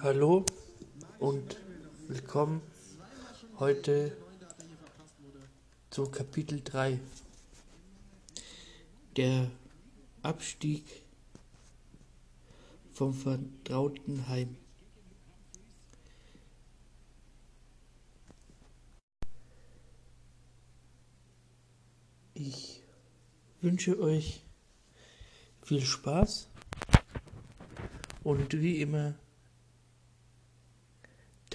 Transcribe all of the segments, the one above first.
Hallo und willkommen heute zu Kapitel 3. Der Abstieg vom vertrauten Heim. Ich wünsche euch viel Spaß und wie immer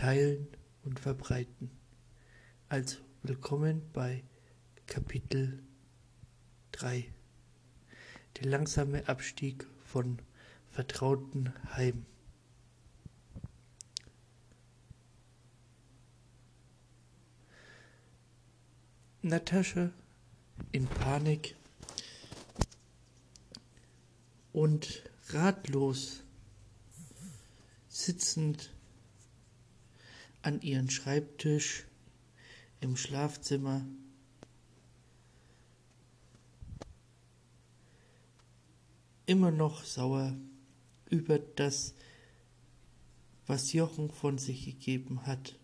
teilen und verbreiten. Also willkommen bei Kapitel 3. Der langsame Abstieg von vertrauten Heim. Natascha in Panik und ratlos sitzend an ihren Schreibtisch im Schlafzimmer. Immer noch sauer über das, was Jochen von sich gegeben hat.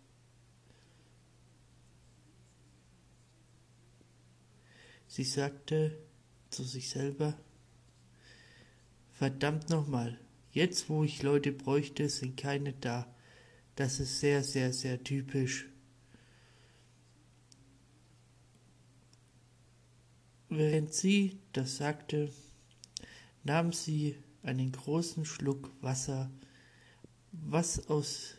Sie sagte zu sich selber, verdammt nochmal, jetzt wo ich Leute bräuchte, sind keine da. Das ist sehr, sehr, sehr typisch. Während sie das sagte, nahm sie einen großen Schluck Wasser, was aus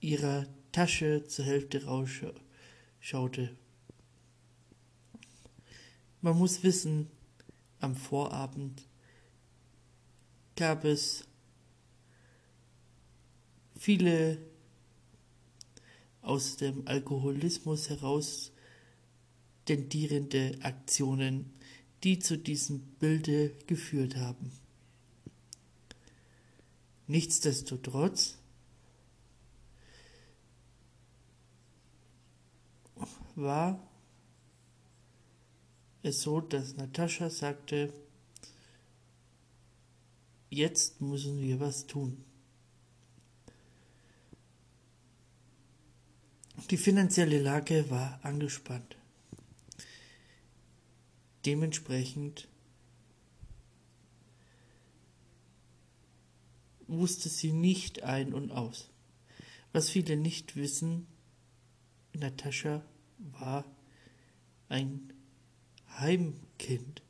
ihrer Tasche zur Hälfte rausschaute. Man muss wissen, am Vorabend gab es viele aus dem Alkoholismus heraus tendierende Aktionen, die zu diesem Bilde geführt haben. Nichtsdestotrotz war es so, dass Natascha sagte, jetzt müssen wir was tun. Die finanzielle Lage war angespannt. Dementsprechend wusste sie nicht ein und aus. Was viele nicht wissen, Natascha war ein Heimkind.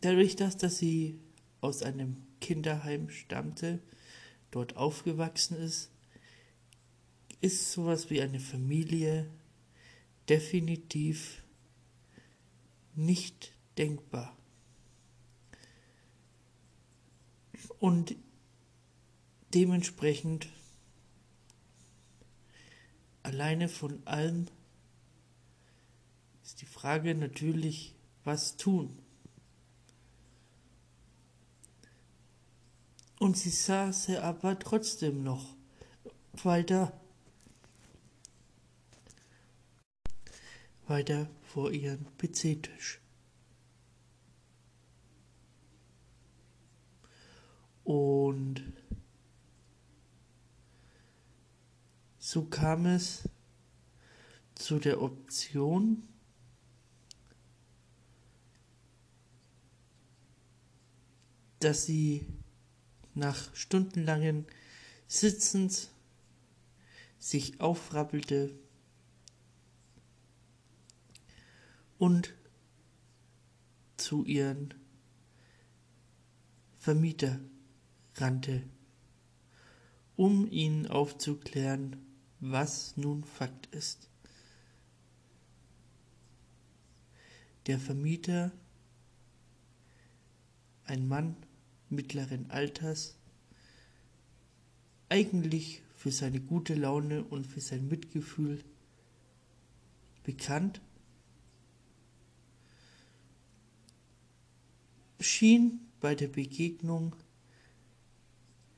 Dadurch, dass, dass sie aus einem Kinderheim stammte, dort aufgewachsen ist, ist sowas wie eine Familie definitiv nicht denkbar. Und dementsprechend alleine von allem ist die Frage natürlich, was tun. Und sie saß aber trotzdem noch weiter weiter vor ihren PC-Tisch. Und so kam es zu der Option, dass sie nach stundenlangen Sitzens sich aufrappelte und zu ihren Vermieter rannte, um ihnen aufzuklären, was nun Fakt ist. Der Vermieter, ein Mann mittleren Alters, eigentlich für seine gute Laune und für sein Mitgefühl bekannt, schien bei der Begegnung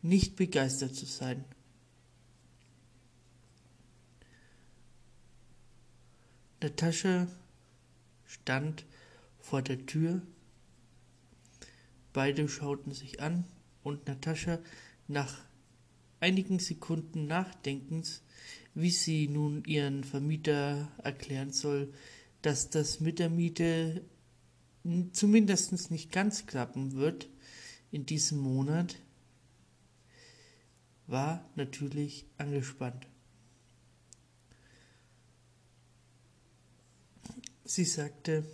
nicht begeistert zu sein. Natascha stand vor der Tür. Beide schauten sich an und Natascha nach einigen Sekunden Nachdenkens, wie sie nun ihren Vermieter erklären soll, dass das mit der Miete zumindest nicht ganz klappen wird in diesem Monat, war natürlich angespannt. Sie sagte,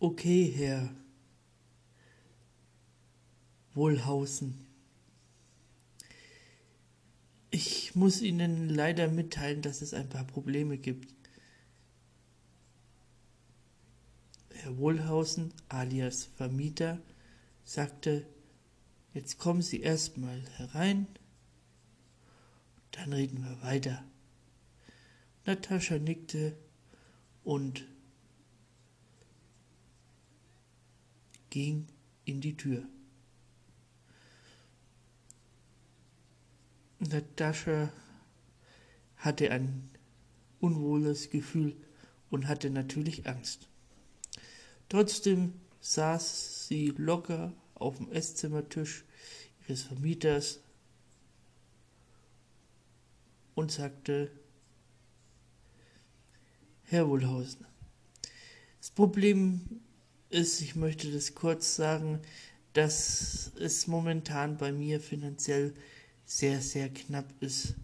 okay, Herr Wohlhausen. Ich muss Ihnen leider mitteilen, dass es ein paar Probleme gibt. Herr Wohlhausen, alias Vermieter, sagte, jetzt kommen Sie erstmal herein, dann reden wir weiter. Natascha nickte und ging in die Tür. Natascha hatte ein unwohles Gefühl und hatte natürlich Angst. Trotzdem saß sie locker auf dem Esszimmertisch ihres Vermieters und sagte, Herr Wohlhausen, das Problem ist, ich möchte das kurz sagen, dass es momentan bei mir finanziell sehr, sehr knapp ist.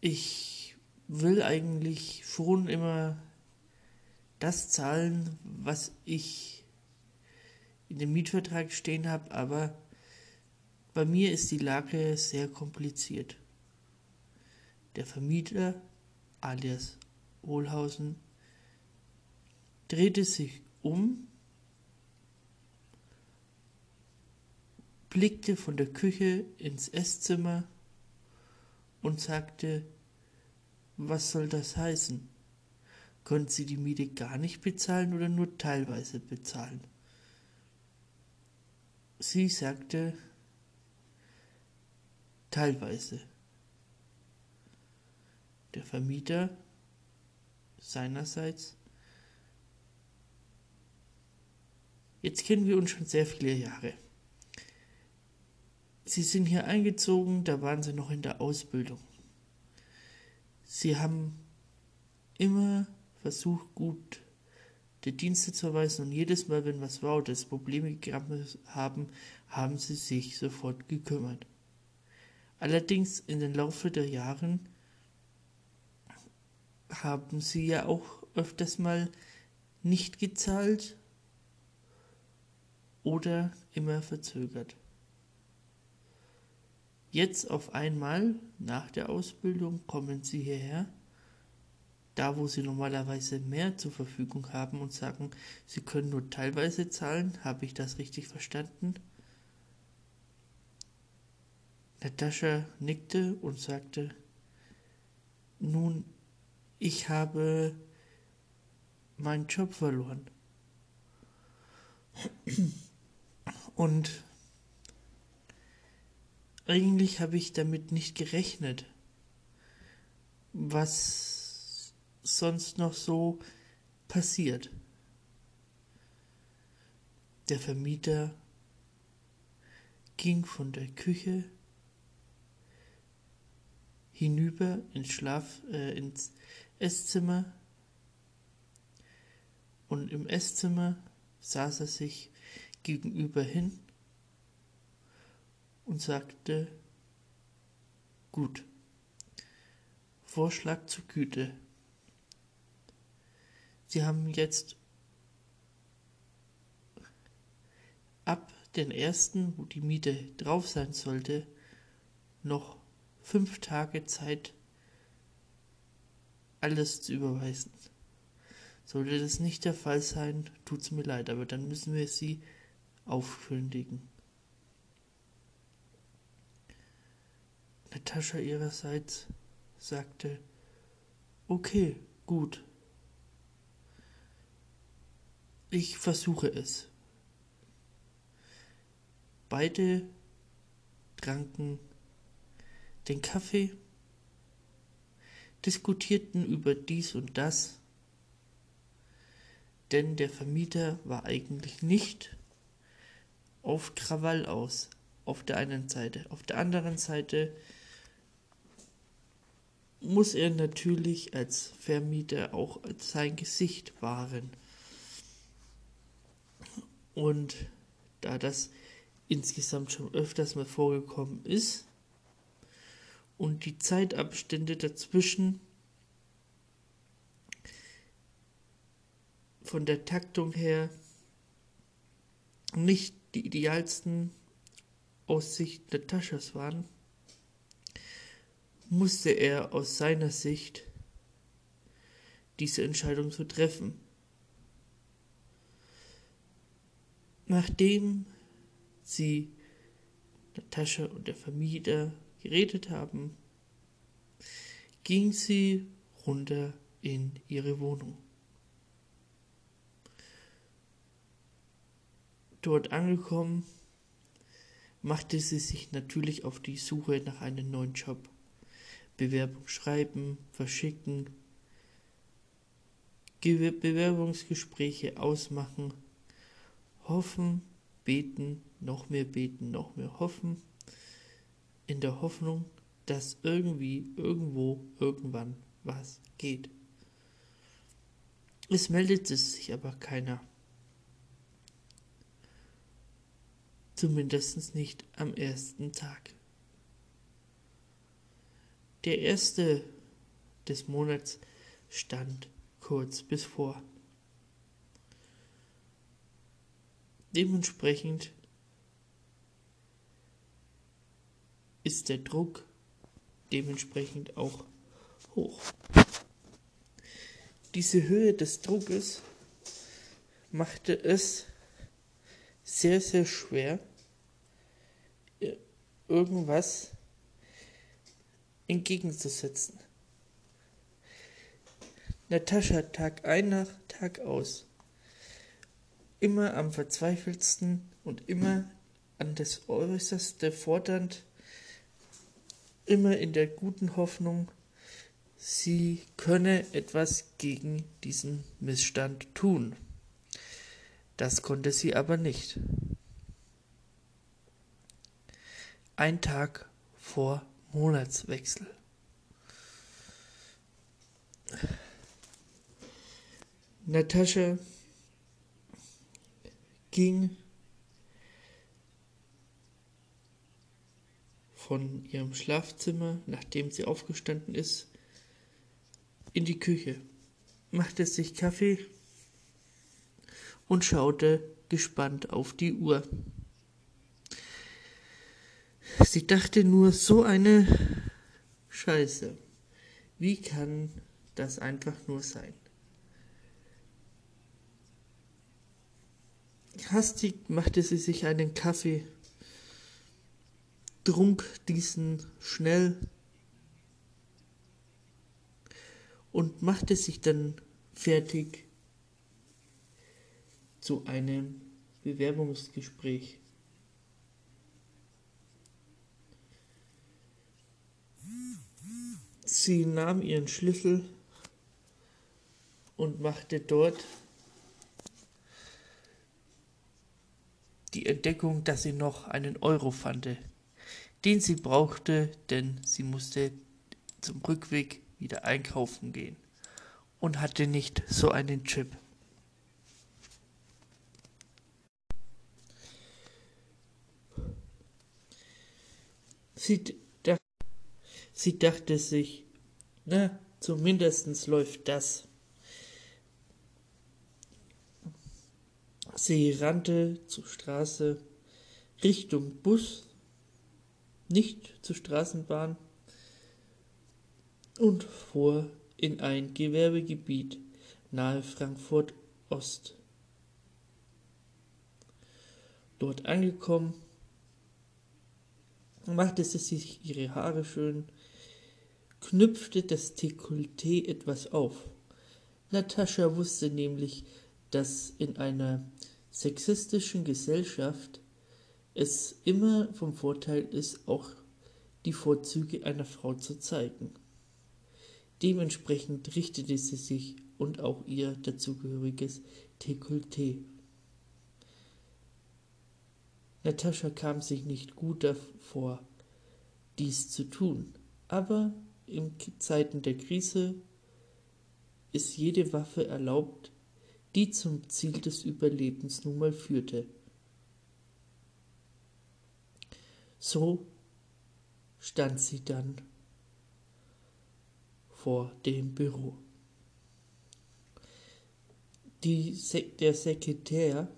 Ich will eigentlich schon immer das zahlen, was ich in dem Mietvertrag stehen habe, aber bei mir ist die Lage sehr kompliziert. Der Vermieter, alias Wohlhausen, drehte sich um, blickte von der Küche ins Esszimmer und sagte, was soll das heißen? Können Sie die Miete gar nicht bezahlen oder nur teilweise bezahlen? Sie sagte, teilweise. Der Vermieter seinerseits. Jetzt kennen wir uns schon sehr viele Jahre. Sie sind hier eingezogen, da waren Sie noch in der Ausbildung. Sie haben immer versucht, gut die Dienste zu erweisen und jedes Mal, wenn was war oder es Probleme gegeben haben, haben Sie sich sofort gekümmert. Allerdings in den Laufe der Jahren haben sie ja auch öfters mal nicht gezahlt oder immer verzögert. Jetzt auf einmal nach der Ausbildung kommen sie hierher, da wo sie normalerweise mehr zur Verfügung haben und sagen, sie können nur teilweise zahlen. Habe ich das richtig verstanden? Natascha nickte und sagte, nun ich habe meinen Job verloren. Und eigentlich habe ich damit nicht gerechnet, was sonst noch so passiert. Der Vermieter ging von der Küche hinüber ins Schlaf, äh, ins Esszimmer und im Esszimmer saß er sich gegenüber hin und sagte, gut, Vorschlag zur Güte. Sie haben jetzt ab den ersten, wo die Miete drauf sein sollte, noch fünf Tage Zeit, alles zu überweisen. Sollte das nicht der Fall sein, tut's mir leid, aber dann müssen wir sie aufkündigen. Natascha ihrerseits sagte, okay, gut. Ich versuche es. Beide tranken den Kaffee diskutierten über dies und das. denn der Vermieter war eigentlich nicht auf Krawall aus, auf der einen Seite. Auf der anderen Seite muss er natürlich als Vermieter auch sein Gesicht wahren. Und da das insgesamt schon öfters mal vorgekommen ist und die Zeitabstände dazwischen von der Taktung her nicht die idealsten aus Sicht Nataschas waren, musste er aus seiner Sicht diese Entscheidung so treffen. Nachdem sie Natascha und der Vermieter geredet haben, ging sie runter in ihre Wohnung. Dort angekommen, machte sie sich natürlich auf die Suche nach einem neuen Job. Bewerbung schreiben, verschicken, Bewerbungsgespräche ausmachen, hoffen, beten, noch mehr beten, noch mehr hoffen, in der Hoffnung, dass irgendwie, irgendwo, irgendwann was geht. Es meldete sich aber keiner. Zumindest nicht am ersten Tag. Der erste des Monats stand kurz bevor. Dementsprechend ist der Druck dementsprechend auch hoch. Diese Höhe des Druckes machte es sehr, sehr schwer, irgendwas entgegenzusetzen. Natascha Tag ein nach Tag aus, immer am verzweifeltsten und immer an das Äußerste fordernd, immer in der guten Hoffnung, sie könne etwas gegen diesen Missstand tun. Das konnte sie aber nicht. Ein Tag vor Monatswechsel. Natascha ging von ihrem Schlafzimmer, nachdem sie aufgestanden ist, in die Küche, machte sich Kaffee und schaute gespannt auf die Uhr. Sie dachte nur, so eine Scheiße. Wie kann das einfach nur sein? Hastig machte sie sich einen Kaffee, trunk diesen schnell und machte sich dann fertig zu einem Bewerbungsgespräch. Sie nahm ihren Schlüssel und machte dort die Entdeckung, dass sie noch einen Euro fand, den sie brauchte, denn sie musste zum Rückweg wieder einkaufen gehen und hatte nicht so einen Chip. Sie, sie dachte sich, na, zumindest läuft das. Sie rannte zur Straße Richtung Bus, nicht zur Straßenbahn, und fuhr in ein Gewerbegebiet nahe Frankfurt Ost. Dort angekommen, machte sie sich ihre Haare schön, knüpfte das Dekolleté etwas auf. Natascha wusste nämlich, dass in einer sexistischen Gesellschaft es immer vom Vorteil ist, auch die Vorzüge einer Frau zu zeigen. Dementsprechend richtete sie sich und auch ihr dazugehöriges Dekolleté. Natascha kam sich nicht gut davor, dies zu tun, aber in Zeiten der Krise ist jede Waffe erlaubt, die zum Ziel des Überlebens nun mal führte. So stand sie dann vor dem Büro. Die, der Sekretär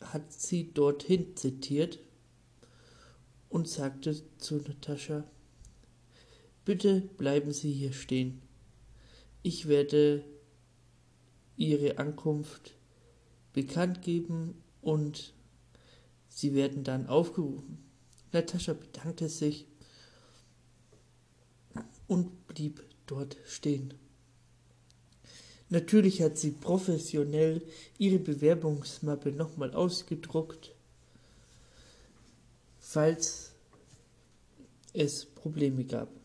hat sie dorthin zitiert und sagte zu Natascha, bitte bleiben Sie hier stehen. Ich werde Ihre Ankunft bekannt geben und Sie werden dann aufgerufen. Natascha bedankte sich und blieb dort stehen. Natürlich hat sie professionell ihre Bewerbungsmappe nochmal ausgedruckt, falls es Probleme gab.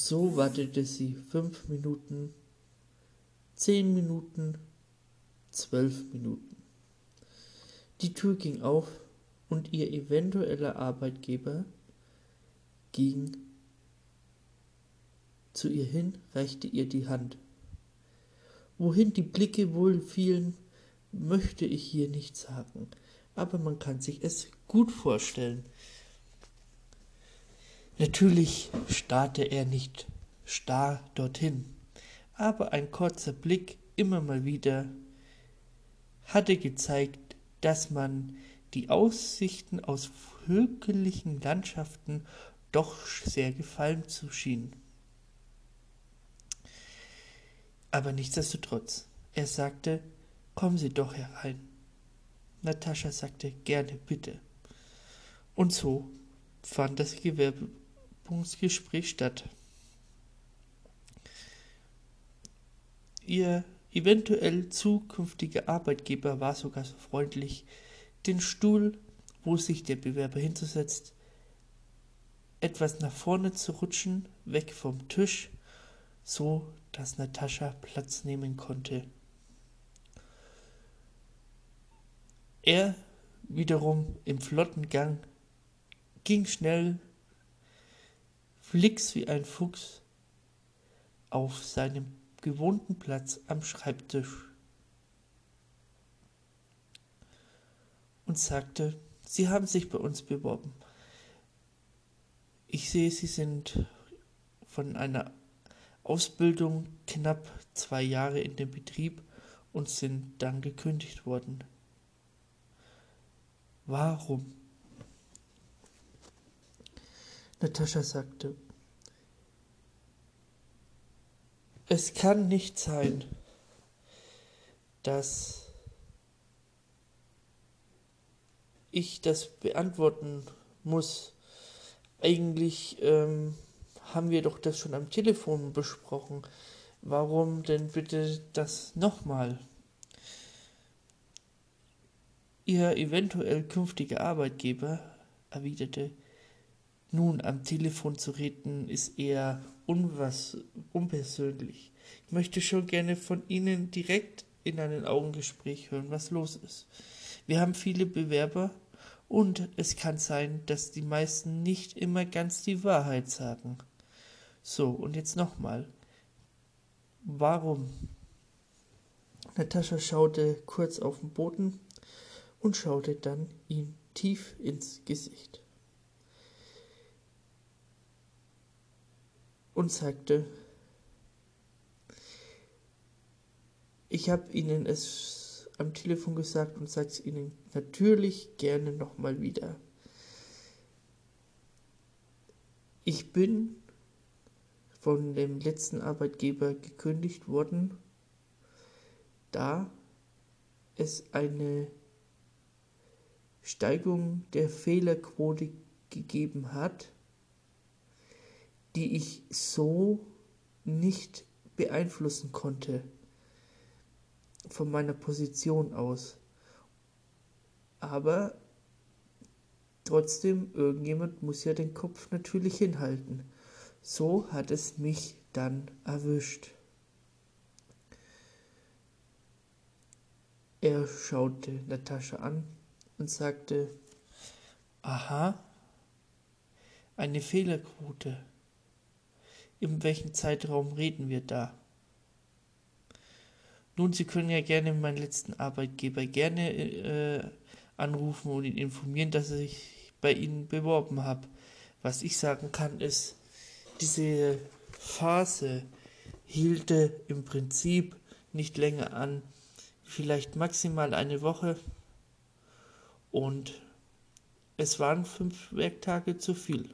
So wartete sie fünf Minuten, zehn Minuten, zwölf Minuten. Die Tür ging auf und ihr eventueller Arbeitgeber ging zu ihr hin, reichte ihr die Hand. Wohin die Blicke wohl fielen, möchte ich hier nicht sagen, aber man kann sich es gut vorstellen. Natürlich starrte er nicht starr dorthin, aber ein kurzer Blick immer mal wieder hatte gezeigt, dass man die Aussichten aus hügeligen Landschaften doch sehr gefallen zu schien. Aber nichtsdestotrotz, er sagte, kommen Sie doch herein. Natascha sagte, gerne, bitte. Und so fand das Gewerbungsgespräch statt. Ihr eventuell zukünftiger Arbeitgeber war sogar so freundlich, den Stuhl, wo sich der Bewerber hinzusetzt, etwas nach vorne zu rutschen, weg vom Tisch, so dass Natascha Platz nehmen konnte. Er wiederum im flotten Gang ging schnell, flix wie ein Fuchs, auf seinem gewohnten Platz am Schreibtisch und sagte, Sie haben sich bei uns beworben. Ich sehe, Sie sind von einer Ausbildung knapp zwei Jahre in dem Betrieb und sind dann gekündigt worden. Warum? Natascha sagte, es kann nicht sein, dass ich das beantworten muss. Eigentlich ähm, haben wir doch das schon am Telefon besprochen. Warum denn bitte das nochmal? Ihr eventuell künftiger Arbeitgeber erwiderte, nun am Telefon zu reden ist eher unwas, unpersönlich. Ich möchte schon gerne von Ihnen direkt in einem Augengespräch hören, was los ist. Wir haben viele Bewerber und es kann sein, dass die meisten nicht immer ganz die Wahrheit sagen. So, und jetzt nochmal. Warum? Natascha schaute kurz auf den Boden und schaute dann ihm tief ins Gesicht. Und sagte, ich habe Ihnen es am Telefon gesagt und sage es Ihnen natürlich gerne nochmal wieder. Ich bin von dem letzten Arbeitgeber gekündigt worden, da es eine Steigung der Fehlerquote gegeben hat, die ich so nicht beeinflussen konnte von meiner Position aus. Aber Trotzdem, irgendjemand muss ja den Kopf natürlich hinhalten. So hat es mich dann erwischt. Er schaute Natascha an und sagte, Aha, eine Fehlerquote. In welchem Zeitraum reden wir da? Nun, Sie können ja gerne meinen letzten Arbeitgeber gerne äh, anrufen und ihn informieren, dass ich bei Ihnen beworben habe. Was ich sagen kann, ist, diese Phase hielte im Prinzip nicht länger an, vielleicht maximal eine Woche und es waren fünf Werktage zu viel.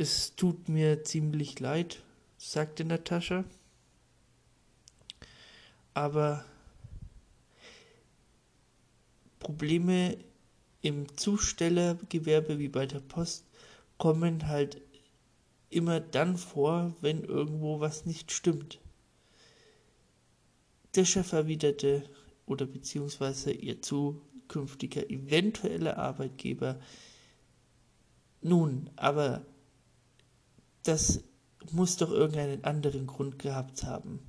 Es tut mir ziemlich leid, sagte Natascha, aber Probleme im Zustellergewerbe wie bei der Post kommen halt immer dann vor, wenn irgendwo was nicht stimmt. Der Chef erwiderte, oder beziehungsweise ihr zukünftiger eventueller Arbeitgeber, nun, aber das muss doch irgendeinen anderen Grund gehabt haben.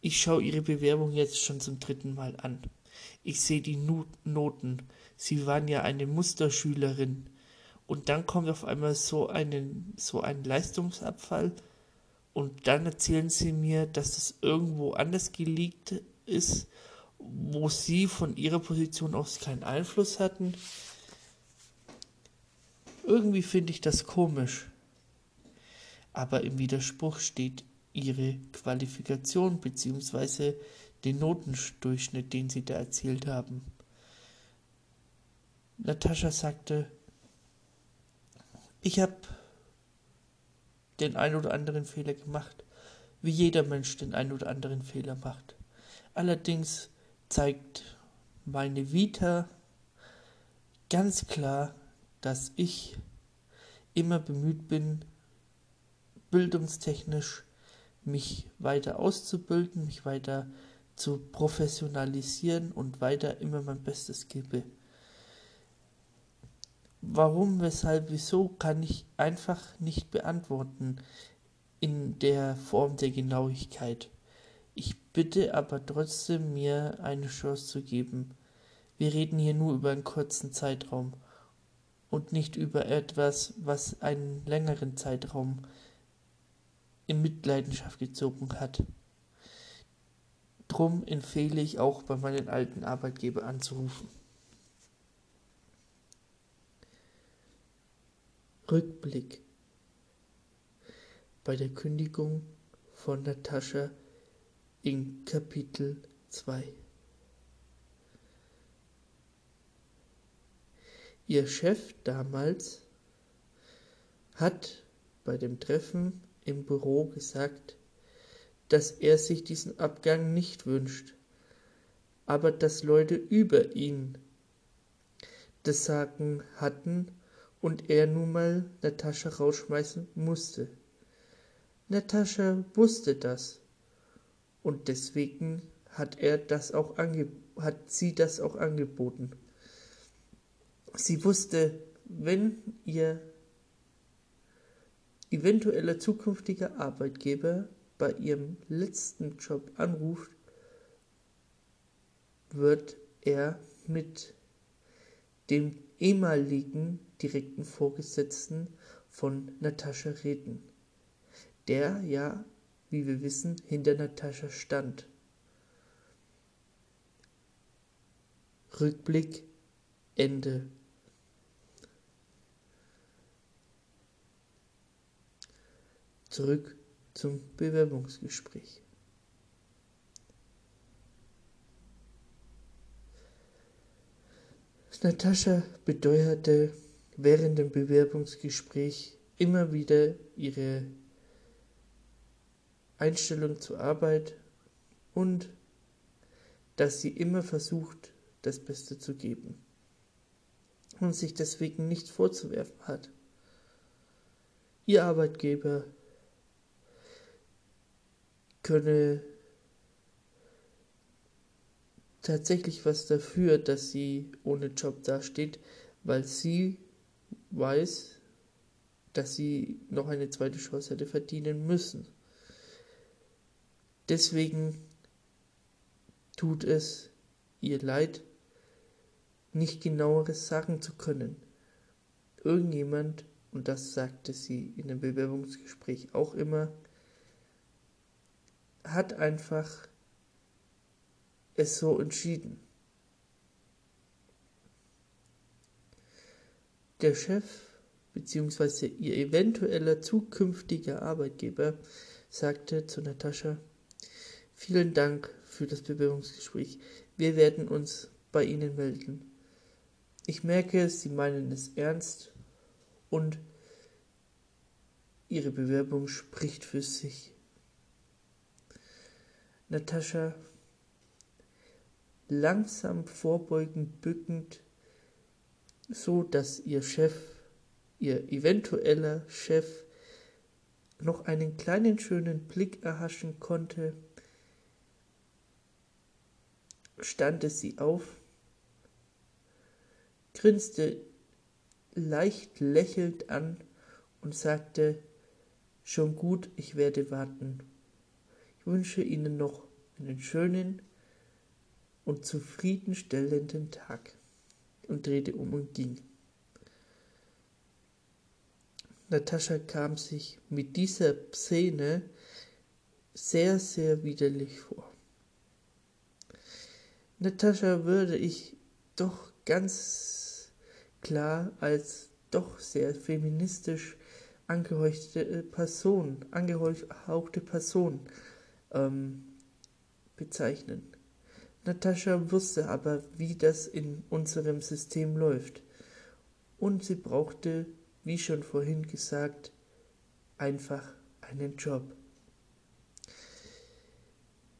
Ich schaue Ihre Bewerbung jetzt schon zum dritten Mal an. Ich sehe die Noten. Sie waren ja eine Musterschülerin. Und dann kommt auf einmal so, einen, so ein Leistungsabfall. Und dann erzählen Sie mir, dass es irgendwo anders gelegt ist, wo Sie von Ihrer Position aus keinen Einfluss hatten. Irgendwie finde ich das komisch. Aber im Widerspruch steht Ihre Qualifikation bzw den Notendurchschnitt, den sie da erzielt haben. Natascha sagte, ich habe den ein oder anderen Fehler gemacht, wie jeder Mensch den ein oder anderen Fehler macht. Allerdings zeigt meine Vita ganz klar, dass ich immer bemüht bin, bildungstechnisch mich weiter auszubilden, mich weiter zu professionalisieren und weiter immer mein Bestes gebe. Warum, weshalb, wieso kann ich einfach nicht beantworten in der Form der Genauigkeit. Ich bitte aber trotzdem, mir eine Chance zu geben. Wir reden hier nur über einen kurzen Zeitraum und nicht über etwas, was einen längeren Zeitraum in Mitleidenschaft gezogen hat. Drum empfehle ich auch bei meinen alten Arbeitgeber anzurufen. Rückblick bei der Kündigung von Natascha in Kapitel 2. Ihr Chef damals hat bei dem Treffen im Büro gesagt, dass er sich diesen Abgang nicht wünscht, aber dass Leute über ihn das Sagen hatten und er nun mal Natascha rausschmeißen musste. Natascha wusste das und deswegen hat er das auch hat sie das auch angeboten. Sie wusste, wenn ihr eventueller zukünftiger Arbeitgeber bei ihrem letzten Job anruft, wird er mit dem ehemaligen direkten Vorgesetzten von Natascha reden, der ja, wie wir wissen, hinter Natascha stand. Rückblick Ende. Zurück zum Bewerbungsgespräch. Natascha beteuerte während dem Bewerbungsgespräch immer wieder ihre Einstellung zur Arbeit und dass sie immer versucht, das Beste zu geben und sich deswegen nichts vorzuwerfen hat. Ihr Arbeitgeber könne tatsächlich was dafür, dass sie ohne Job dasteht, weil sie weiß, dass sie noch eine zweite Chance hätte verdienen müssen. Deswegen tut es ihr leid, nicht genaueres sagen zu können. Irgendjemand, und das sagte sie in dem Bewerbungsgespräch auch immer, hat einfach es so entschieden. Der Chef bzw. ihr eventueller zukünftiger Arbeitgeber sagte zu Natascha, vielen Dank für das Bewerbungsgespräch. Wir werden uns bei Ihnen melden. Ich merke, Sie meinen es ernst und Ihre Bewerbung spricht für sich. Natascha langsam vorbeugend bückend, so dass ihr Chef, ihr eventueller Chef, noch einen kleinen schönen Blick erhaschen konnte, stand sie auf, grinste leicht lächelnd an und sagte, schon gut, ich werde warten. Wünsche Ihnen noch einen schönen und zufriedenstellenden Tag und drehte um und ging. Natascha kam sich mit dieser Szene sehr, sehr widerlich vor. Natascha würde ich doch ganz klar als doch sehr feministisch angehauchte Person, angehauchte Person ähm, bezeichnen. Natascha wusste aber, wie das in unserem System läuft. Und sie brauchte, wie schon vorhin gesagt, einfach einen Job.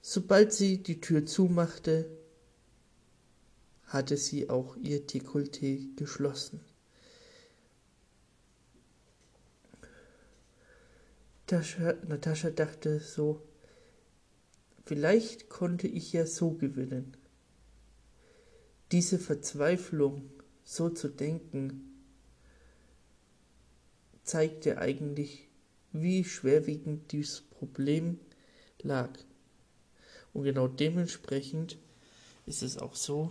Sobald sie die Tür zumachte, hatte sie auch ihr Dekolleté geschlossen. Natascha dachte so, Vielleicht konnte ich ja so gewinnen. Diese Verzweiflung, so zu denken, zeigte eigentlich, wie schwerwiegend dieses Problem lag. Und genau dementsprechend ist es auch so,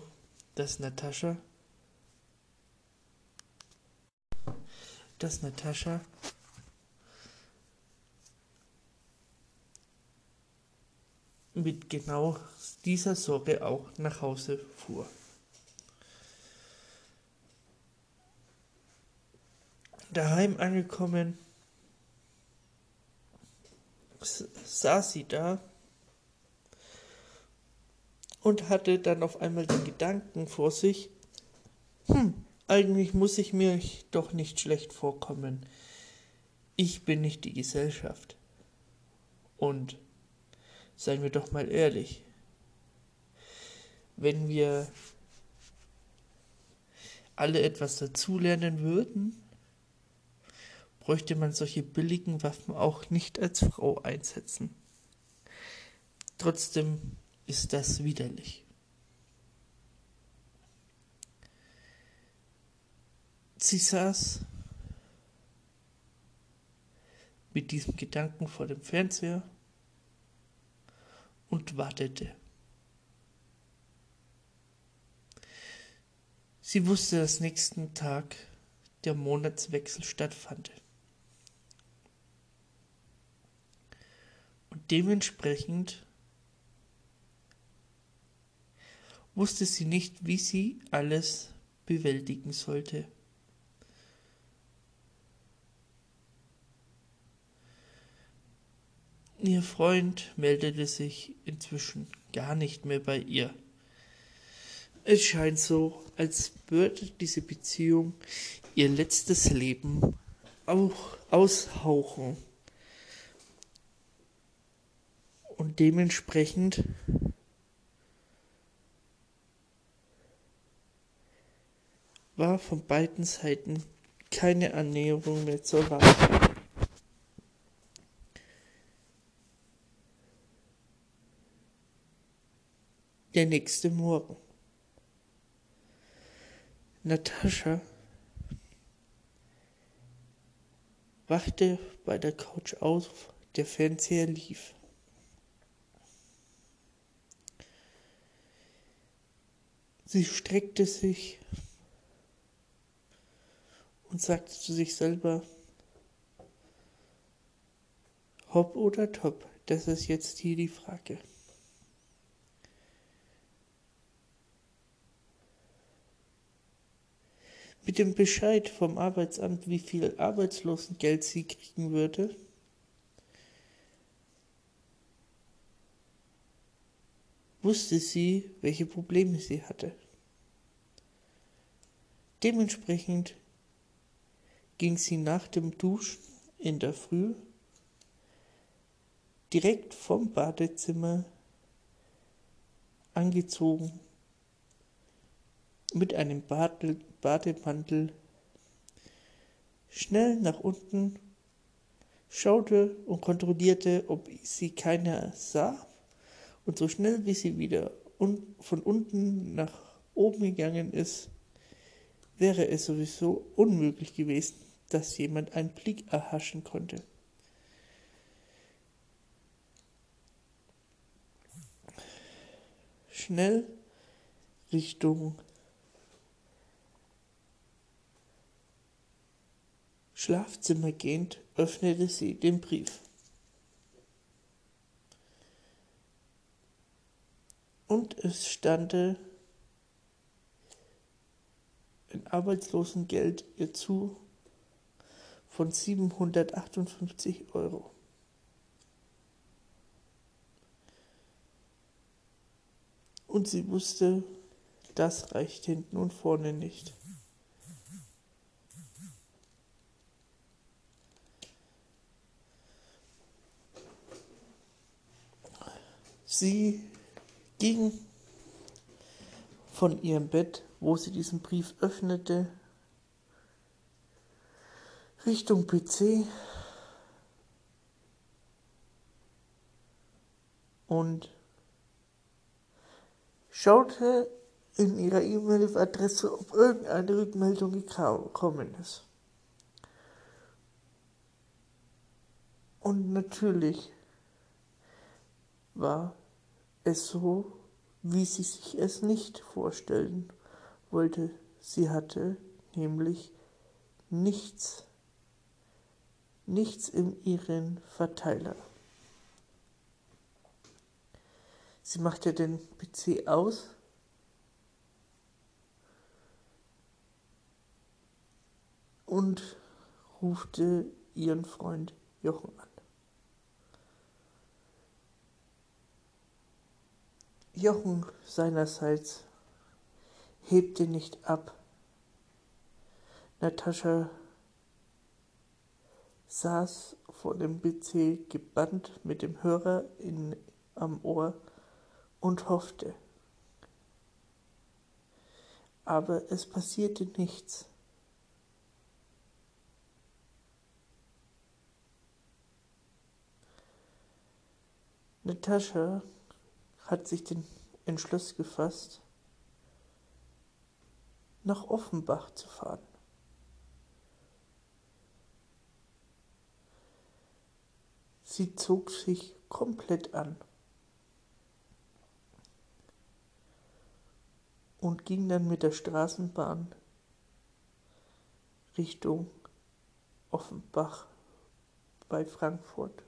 dass Natascha dass Natascha mit genau dieser Sorge auch nach Hause fuhr. Daheim angekommen, saß sie da und hatte dann auf einmal den Gedanken vor sich, hm, eigentlich muss ich mir doch nicht schlecht vorkommen. Ich bin nicht die Gesellschaft. Und Seien wir doch mal ehrlich. Wenn wir alle etwas dazulernen würden, bräuchte man solche billigen Waffen auch nicht als Frau einsetzen. Trotzdem ist das widerlich. Sie saß mit diesem Gedanken vor dem Fernseher und wartete. Sie wusste, dass nächsten Tag der Monatswechsel stattfand. Und dementsprechend wusste sie nicht, wie sie alles bewältigen sollte. Ihr Freund meldete sich inzwischen gar nicht mehr bei ihr. Es scheint so, als würde diese Beziehung ihr letztes Leben auch aushauchen. Und dementsprechend war von beiden Seiten keine Annäherung mehr zu erwarten. der nächste Morgen. Natascha wachte bei der Couch auf, der Fernseher lief. Sie streckte sich und sagte zu sich selber, Hopp oder Top, das ist jetzt hier die Frage. Mit dem Bescheid vom Arbeitsamt, wie viel Arbeitslosengeld sie kriegen würde, wusste sie, welche Probleme sie hatte. Dementsprechend ging sie nach dem Duschen in der Früh direkt vom Badezimmer angezogen mit einem Badel, Bademantel schnell nach unten, schaute und kontrollierte, ob sie keiner sah, und so schnell wie sie wieder un von unten nach oben gegangen ist, wäre es sowieso unmöglich gewesen, dass jemand einen Blick erhaschen konnte. Schnell Richtung Schlafzimmer gehend, öffnete sie den Brief. Und es stande ein Arbeitslosengeld ihr zu von 758 Euro. Und sie wusste, das reicht hinten und vorne nicht. Sie ging von ihrem Bett, wo sie diesen Brief öffnete, Richtung PC und schaute in ihrer E-Mail-Adresse, ob irgendeine Rückmeldung gekommen ist. Und natürlich war es so, wie sie sich es nicht vorstellen wollte. Sie hatte nämlich nichts, nichts in ihren Verteiler. Sie machte den PC aus und rufte ihren Freund Jochen an. Jochen seinerseits hebte nicht ab. Natascha saß vor dem PC gebannt mit dem Hörer in, am Ohr und hoffte. Aber es passierte nichts. Natascha hat sich den Entschluss gefasst, nach Offenbach zu fahren. Sie zog sich komplett an und ging dann mit der Straßenbahn Richtung Offenbach bei Frankfurt.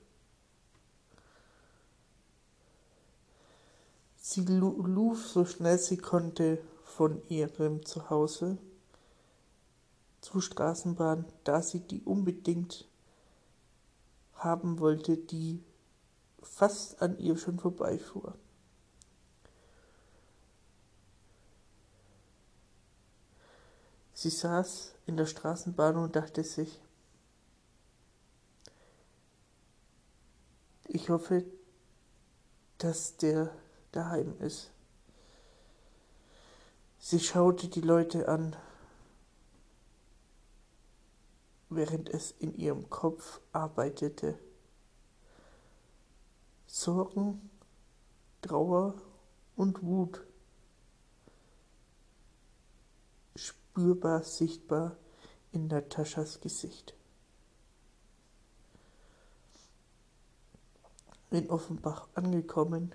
Sie lief so schnell sie konnte von ihrem Zuhause zur Straßenbahn, da sie die unbedingt haben wollte, die fast an ihr schon vorbeifuhr. Sie saß in der Straßenbahn und dachte sich, ich hoffe, dass der daheim ist. Sie schaute die Leute an, während es in ihrem Kopf arbeitete. Sorgen, Trauer und Wut. Spürbar sichtbar in Nataschas Gesicht. In Offenbach angekommen,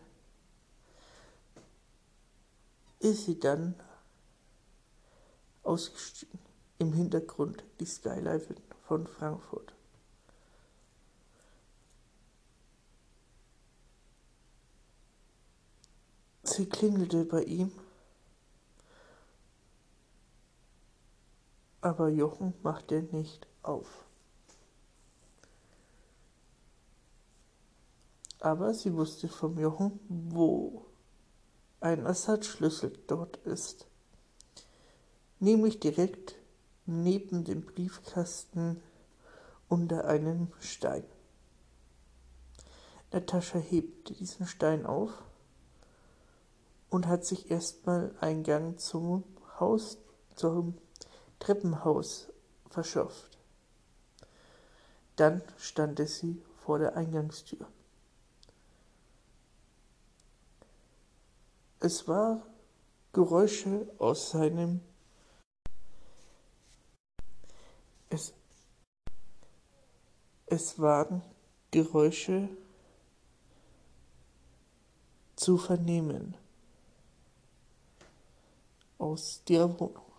ist sie dann ausgestiegen. Im Hintergrund die Skyline von Frankfurt. Sie klingelte bei ihm, aber Jochen machte nicht auf. Aber sie wusste vom Jochen, wo ein Ersatzschlüssel dort ist, nämlich direkt neben dem Briefkasten unter einem Stein. Natascha hebt diesen Stein auf und hat sich erstmal Eingang zum Haus, zum Treppenhaus verschafft. Dann stand sie vor der Eingangstür. Es war Geräusche aus seinem es, es waren Geräusche zu vernehmen aus der Wohnung.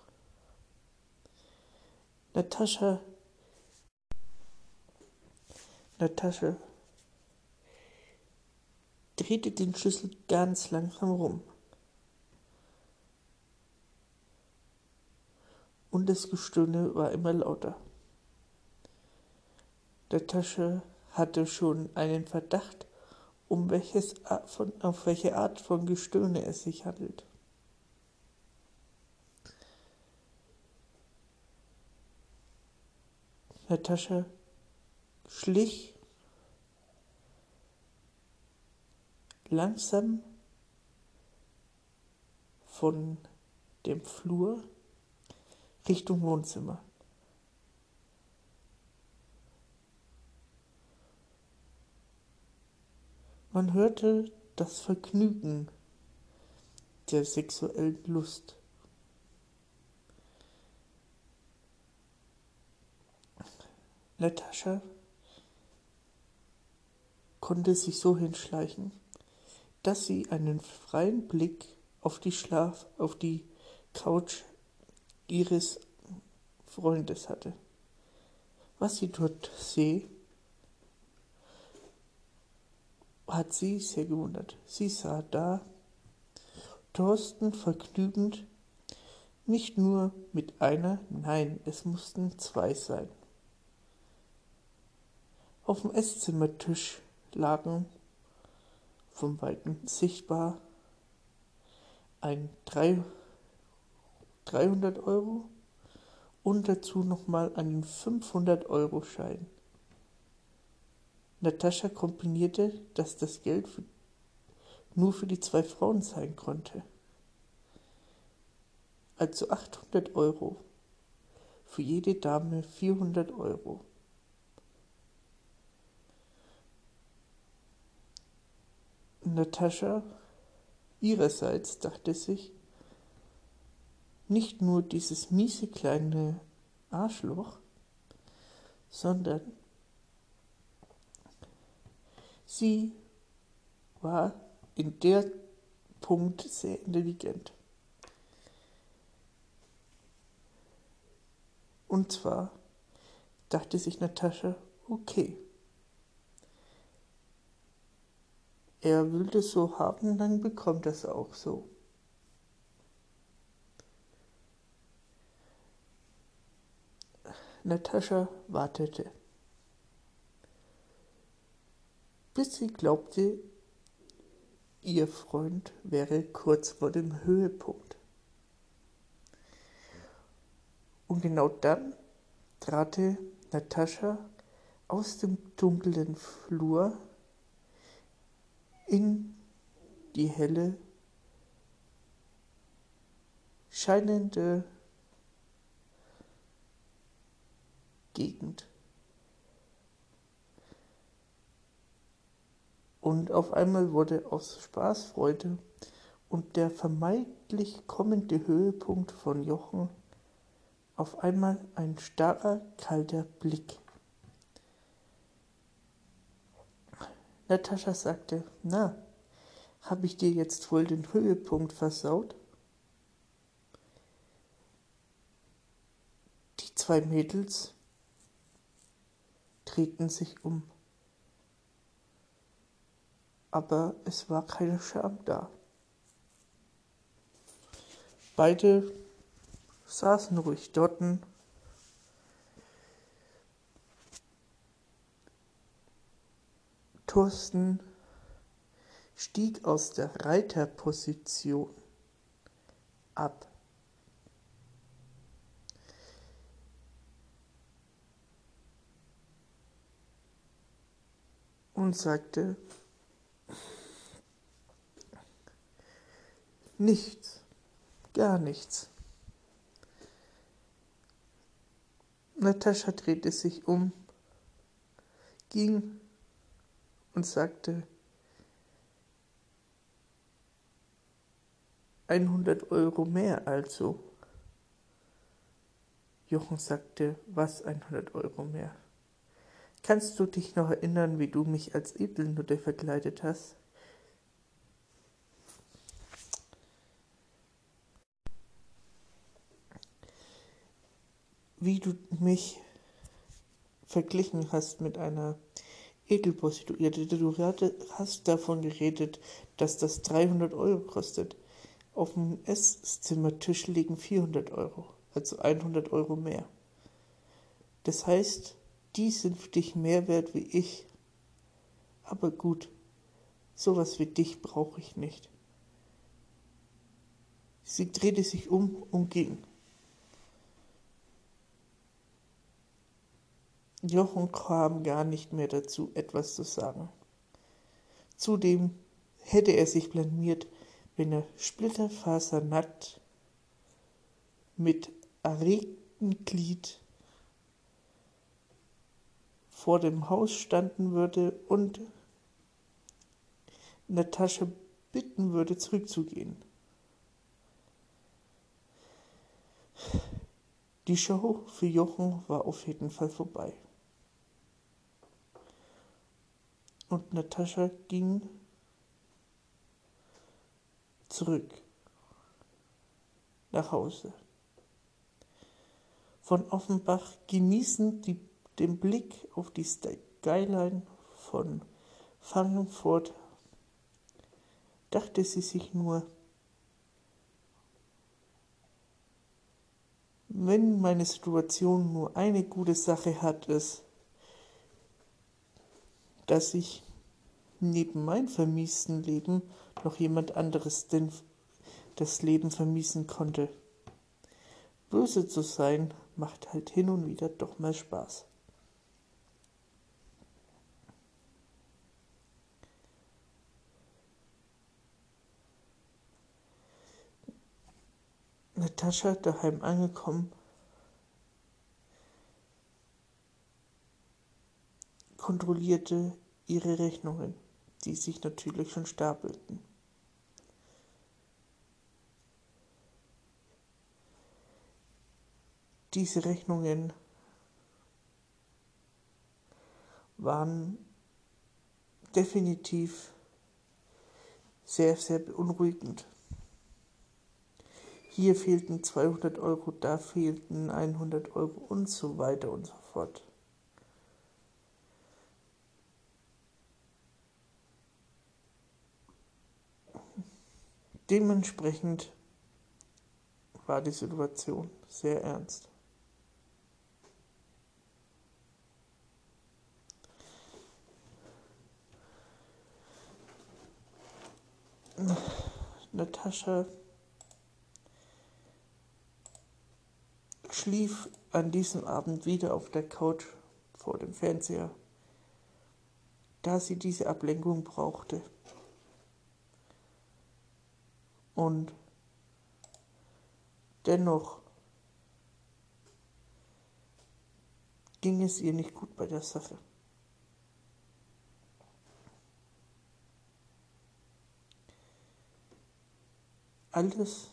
Natascha Natascha drehte den Schlüssel ganz langsam rum. Und das Gestöhne war immer lauter. Natascha hatte schon einen Verdacht, um welches, von, auf welche Art von Gestöhne es sich handelt. Natascha schlich langsam von dem Flur Richtung Wohnzimmer. Man hörte das Vergnügen der sexuellen Lust. Natascha konnte sich so hinschleichen, dass sie einen freien Blick auf die Schlaf, auf die Couch ihres Freundes hatte. Was sie dort sehe, hat sie sehr gewundert. Sie sah da Thorsten vergnügend nicht nur mit einer, nein, es mussten zwei sein. Auf dem Esszimmertisch lagen vom Weiten sichtbar ein 300 Euro und dazu nochmal einen 500 Euro Schein. Natascha kombinierte, dass das Geld für, nur für die zwei Frauen sein konnte. Also 800 Euro. Für jede Dame 400 Euro. Natascha ihrerseits dachte sich, nicht nur dieses miese kleine Arschloch, sondern sie war in der Punkt sehr intelligent. Und zwar dachte sich Natascha, okay, er will das so haben, dann bekommt er es auch so. Natascha wartete, bis sie glaubte, ihr Freund wäre kurz vor dem Höhepunkt. Und genau dann trat Natascha aus dem dunklen Flur in die helle, scheinende Gegend. Und auf einmal wurde aus Spaßfreude und der vermeintlich kommende Höhepunkt von Jochen auf einmal ein starrer, kalter Blick. Natascha sagte, na, habe ich dir jetzt wohl den Höhepunkt versaut? Die zwei Mädels drehten sich um, aber es war keine Scham da. Beide saßen ruhig dorten. Thorsten stieg aus der Reiterposition ab. Und sagte, nichts, gar nichts. Natascha drehte sich um, ging und sagte, 100 Euro mehr also. Jochen sagte, was 100 Euro mehr? Kannst du dich noch erinnern, wie du mich als Edelnutte verkleidet hast? Wie du mich verglichen hast mit einer Edelprostituierte. Du hast davon geredet, dass das 300 Euro kostet. Auf dem Esszimmertisch liegen 400 Euro, also 100 Euro mehr. Das heißt, die sind für dich mehr wert wie ich. Aber gut, sowas wie dich brauche ich nicht. Sie drehte sich um und ging. Jochen kam gar nicht mehr dazu, etwas zu sagen. Zudem hätte er sich blamiert, wenn er splitterfasernackt mit erregtem Glied vor dem Haus standen würde und Natascha bitten würde, zurückzugehen. Die Show für Jochen war auf jeden Fall vorbei. Und Natascha ging zurück nach Hause. Von Offenbach genießen die den Blick auf die Skyline von Frankfurt dachte sie sich nur, wenn meine Situation nur eine gute Sache hat, ist, dass ich neben meinem vermiesten Leben noch jemand anderes den, das Leben vermiesen konnte. Böse zu sein macht halt hin und wieder doch mal Spaß. Natascha daheim angekommen, kontrollierte ihre Rechnungen, die sich natürlich schon stapelten. Diese Rechnungen waren definitiv sehr, sehr beunruhigend. Hier fehlten 200 Euro, da fehlten 100 Euro und so weiter und so fort. Dementsprechend war die Situation sehr ernst. Natascha schlief an diesem Abend wieder auf der Couch vor dem Fernseher, da sie diese Ablenkung brauchte. Und dennoch ging es ihr nicht gut bei der Sache. Alles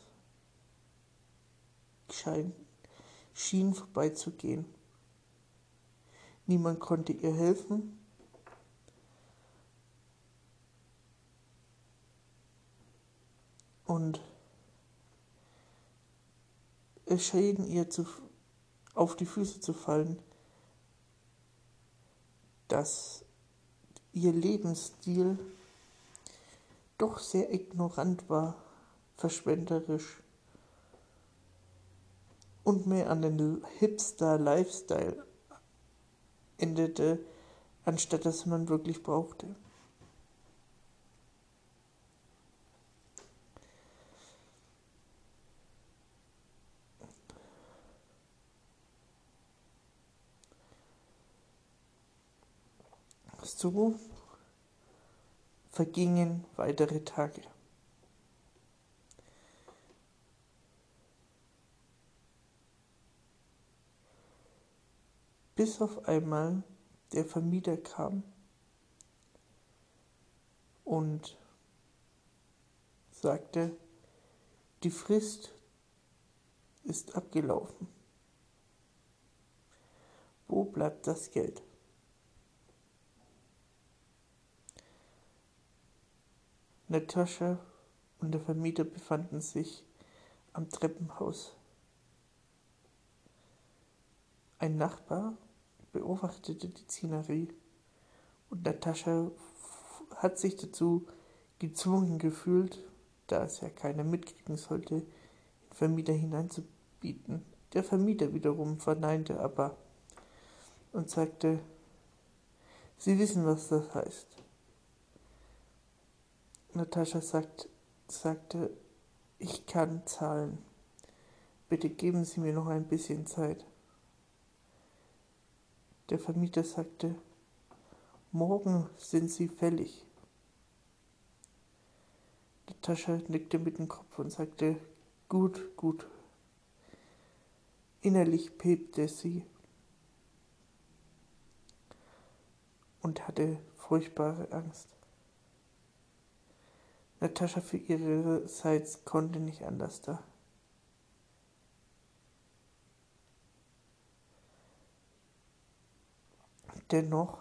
scheint schien vorbeizugehen. Niemand konnte ihr helfen. Und es schien ihr zu, auf die Füße zu fallen, dass ihr Lebensstil doch sehr ignorant war, verschwenderisch und mehr an den Hipster-Lifestyle endete, anstatt dass man wirklich brauchte. So vergingen weitere Tage. Bis auf einmal der Vermieter kam und sagte, die Frist ist abgelaufen. Wo bleibt das Geld? Natascha und der Vermieter befanden sich am Treppenhaus. Ein Nachbar beobachtete die Szenerie und Natascha hat sich dazu gezwungen gefühlt, da es ja keiner mitkriegen sollte, den Vermieter hineinzubieten. Der Vermieter wiederum verneinte aber und sagte, Sie wissen, was das heißt. Natascha sagt, sagte, ich kann zahlen. Bitte geben Sie mir noch ein bisschen Zeit. Der Vermieter sagte, morgen sind Sie fällig. Natascha nickte mit dem Kopf und sagte, gut, gut. Innerlich bebte sie und hatte furchtbare Angst. Natascha für ihrerseits konnte nicht anders da. Dennoch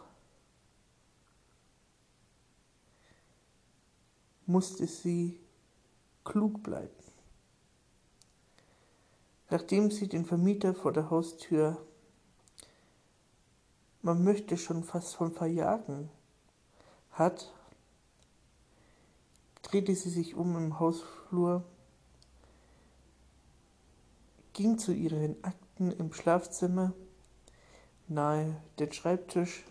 musste sie klug bleiben. Nachdem sie den Vermieter vor der Haustür, man möchte schon fast von verjagen, hat, drehte sie sich um im Hausflur, ging zu ihren Akten im Schlafzimmer nahe den Schreibtisch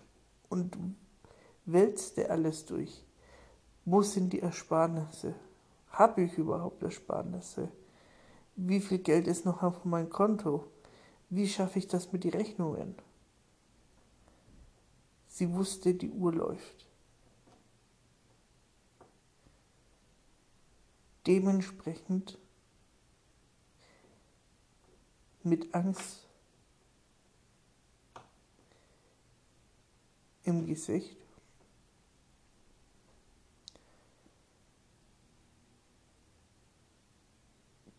und wälzte alles durch. Wo sind die Ersparnisse? Habe ich überhaupt Ersparnisse? Wie viel Geld ist noch auf meinem Konto? Wie schaffe ich das mit den Rechnungen? Sie wusste, die Uhr läuft. dementsprechend mit Angst im Gesicht.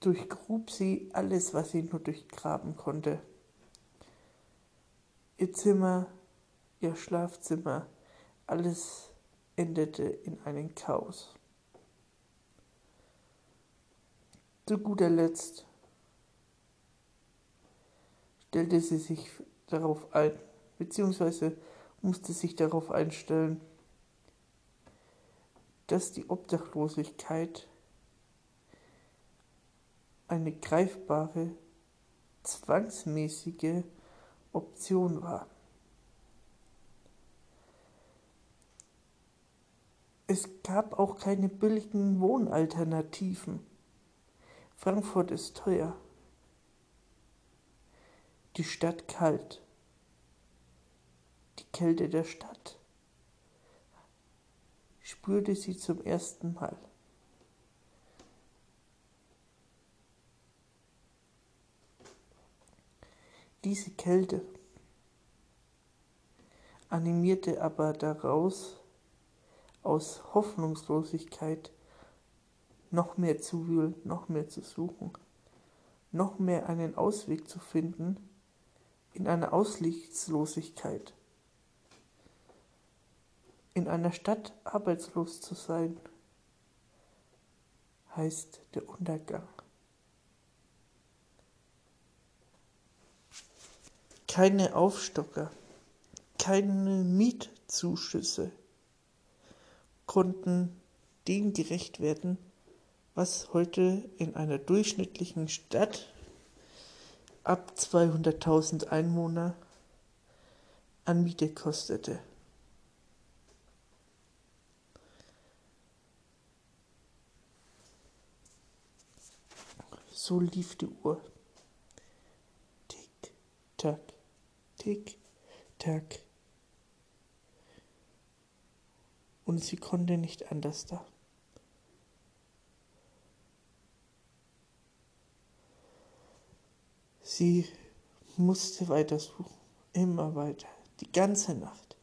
Durchgrub sie alles, was sie nur durchgraben konnte. Ihr Zimmer, ihr Schlafzimmer, alles endete in einem Chaos. Zu guter Letzt stellte sie sich darauf ein, beziehungsweise musste sich darauf einstellen, dass die Obdachlosigkeit eine greifbare, zwangsmäßige Option war. Es gab auch keine billigen Wohnalternativen. Frankfurt ist teuer. Die Stadt kalt. Die Kälte der Stadt spürte sie zum ersten Mal. Diese Kälte animierte aber daraus aus Hoffnungslosigkeit noch mehr zu wühlen, noch mehr zu suchen, noch mehr einen Ausweg zu finden in einer Aussichtslosigkeit. In einer Stadt arbeitslos zu sein, heißt der Untergang. keine Aufstocker, keine Mietzuschüsse konnten dem gerecht werden, was heute in einer durchschnittlichen Stadt ab 200.000 Einwohner an Miete kostete. So lief die Uhr. Tick, tack, tick, tack. Und sie konnte nicht anders da. Sie musste weiter suchen, immer weiter, die ganze Nacht,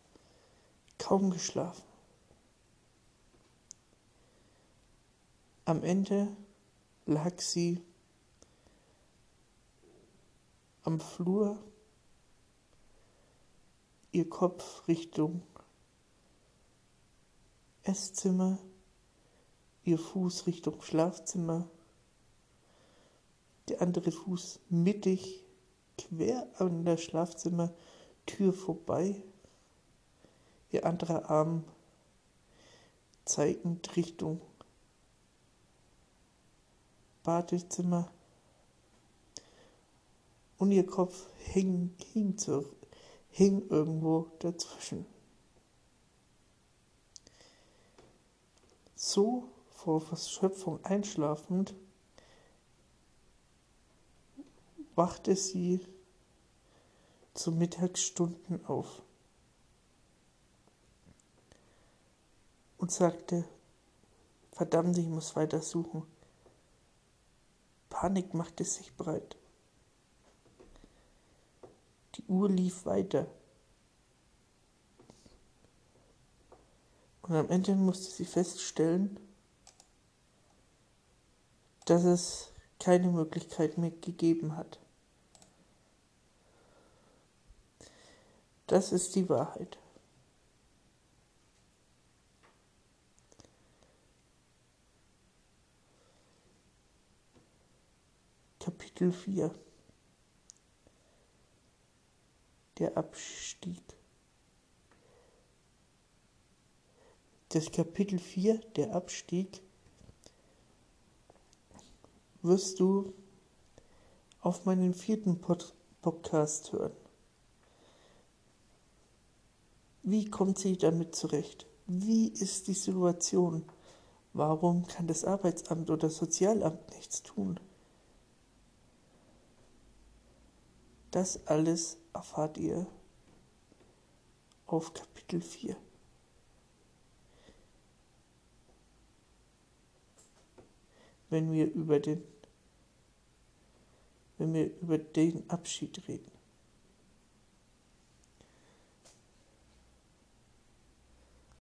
kaum geschlafen. Am Ende lag sie am Flur, ihr Kopf Richtung Esszimmer, ihr Fuß Richtung Schlafzimmer der andere Fuß mittig quer an der Schlafzimmertür vorbei, ihr anderer Arm zeigend Richtung Badezimmer und ihr Kopf hing, hing, zu, hing irgendwo dazwischen. So vor Verschöpfung einschlafend wachte sie zu Mittagsstunden auf und sagte, verdammt, ich muss weiter suchen. Panik machte sich breit. Die Uhr lief weiter. Und am Ende musste sie feststellen, dass es keine Möglichkeit mehr gegeben hat. Das ist die Wahrheit. Kapitel 4 Der Abstieg Das Kapitel 4, der Abstieg, wirst du auf meinen vierten Pod Podcast hören. Wie kommt sie damit zurecht? Wie ist die Situation? Warum kann das Arbeitsamt oder Sozialamt nichts tun? Das alles erfahrt ihr auf Kapitel 4. Wenn wir über den wenn wir über den Abschied reden.